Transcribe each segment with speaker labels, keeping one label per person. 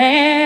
Speaker 1: hand.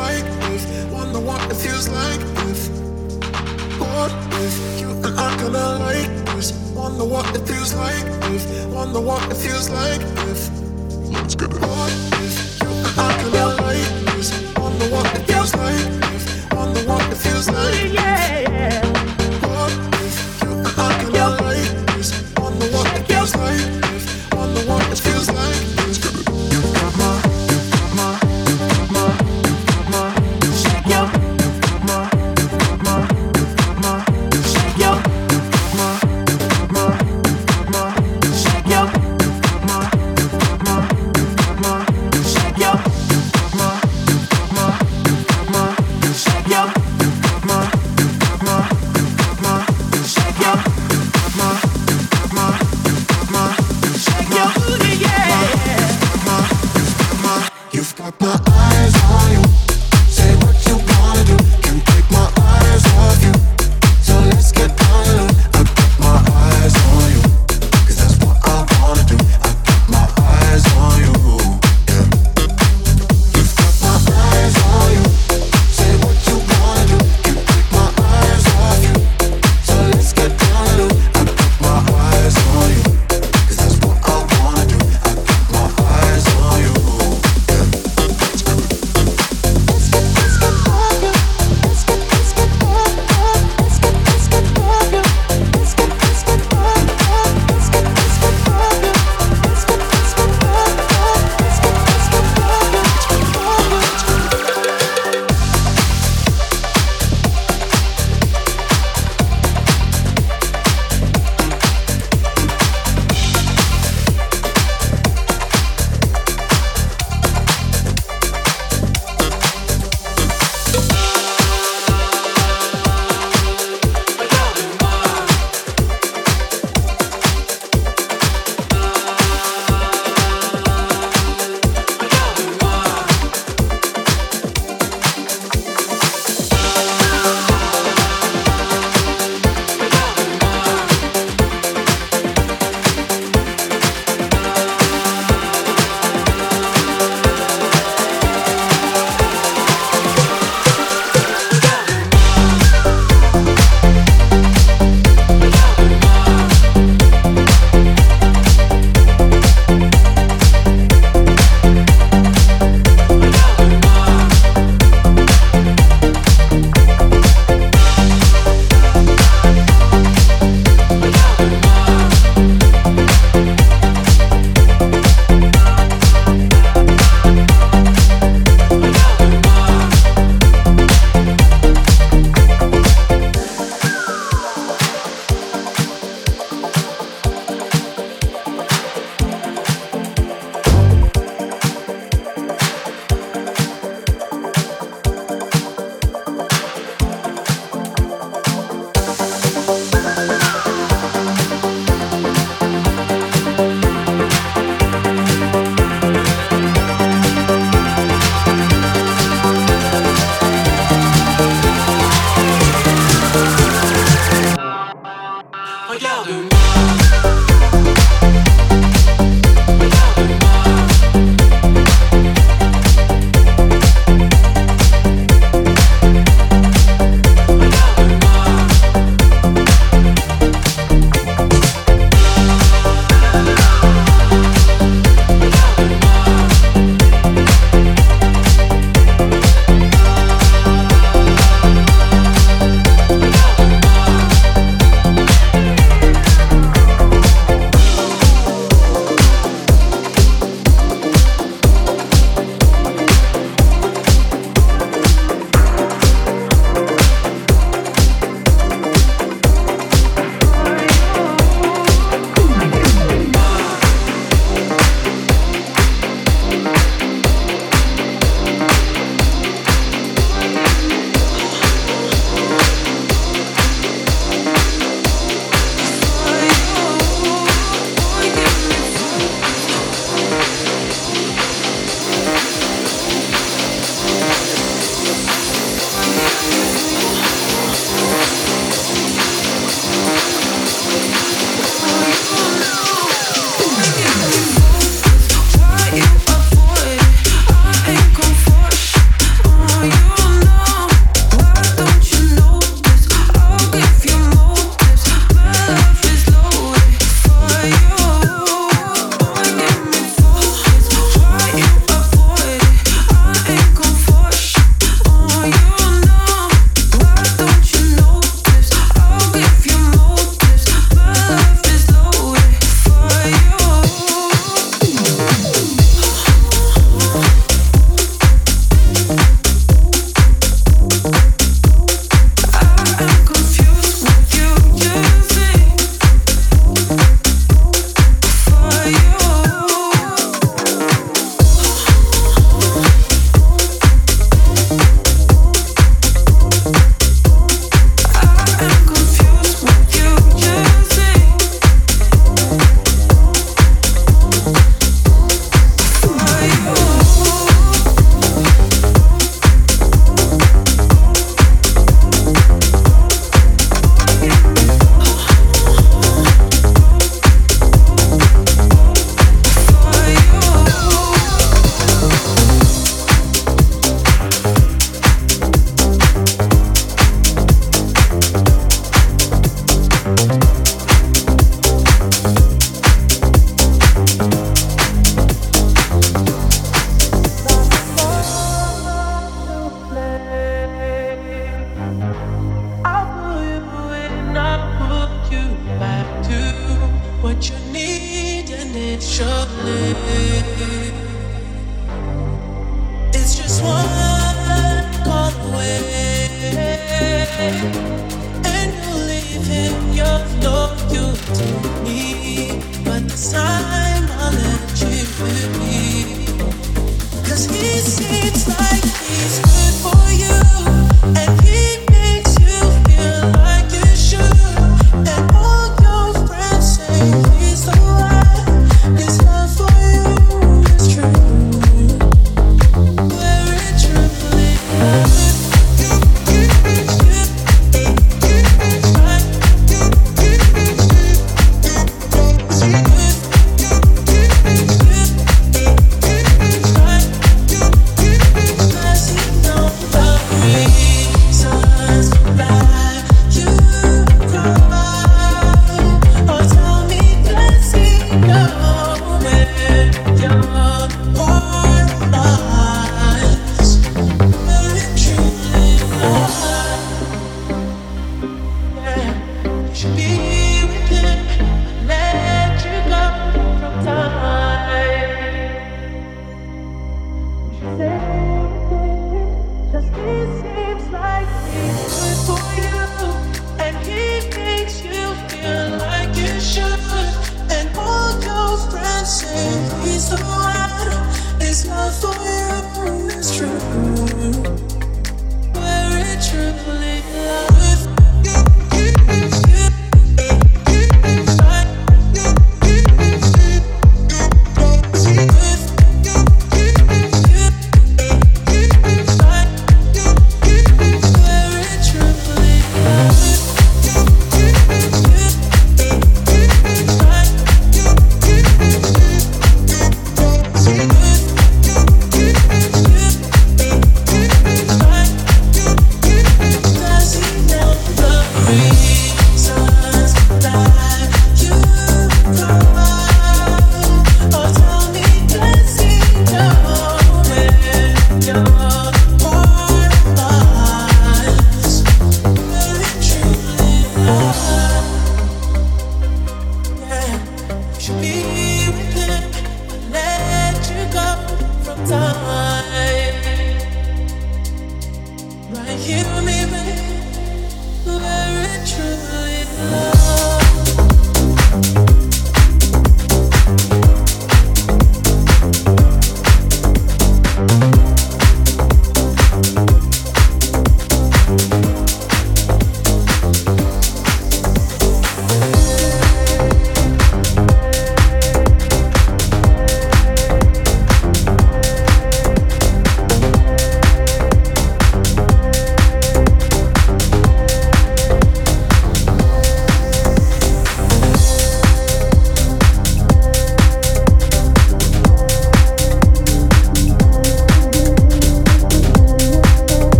Speaker 1: like this. Wonder what it feels like if. What if you and I gonna like this? Wonder what it feels like if. Wonder what it feels like if. Let's get it. What if you and I gonna like this? Wonder what it feels like if. Wonder what it feels like. Yeah. What if you
Speaker 2: and
Speaker 1: I gonna like this? Wonder what it feels like
Speaker 2: if.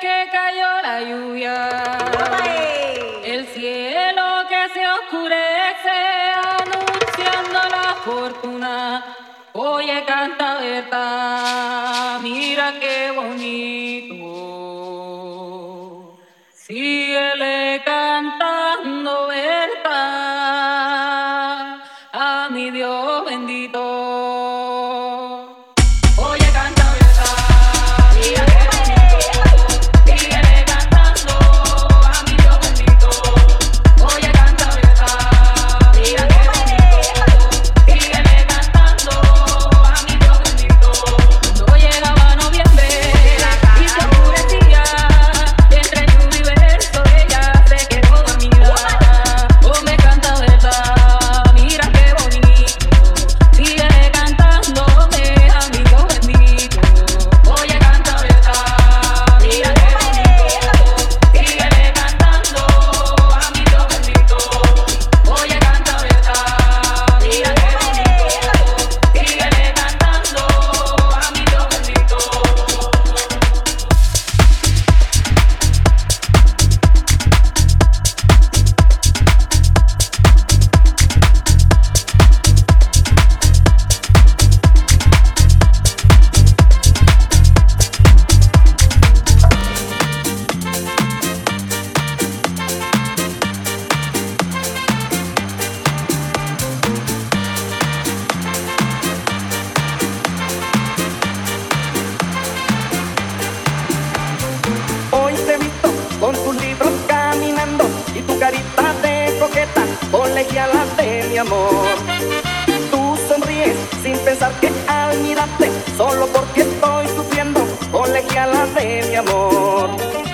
Speaker 2: que cayó la
Speaker 3: lluvia. El cielo que se oscurece anunciando la fortuna. Oye, canta verdad, mira qué bonito. sin pensar que al mirarte, solo porque estoy sufriendo, colegiala de mi amor.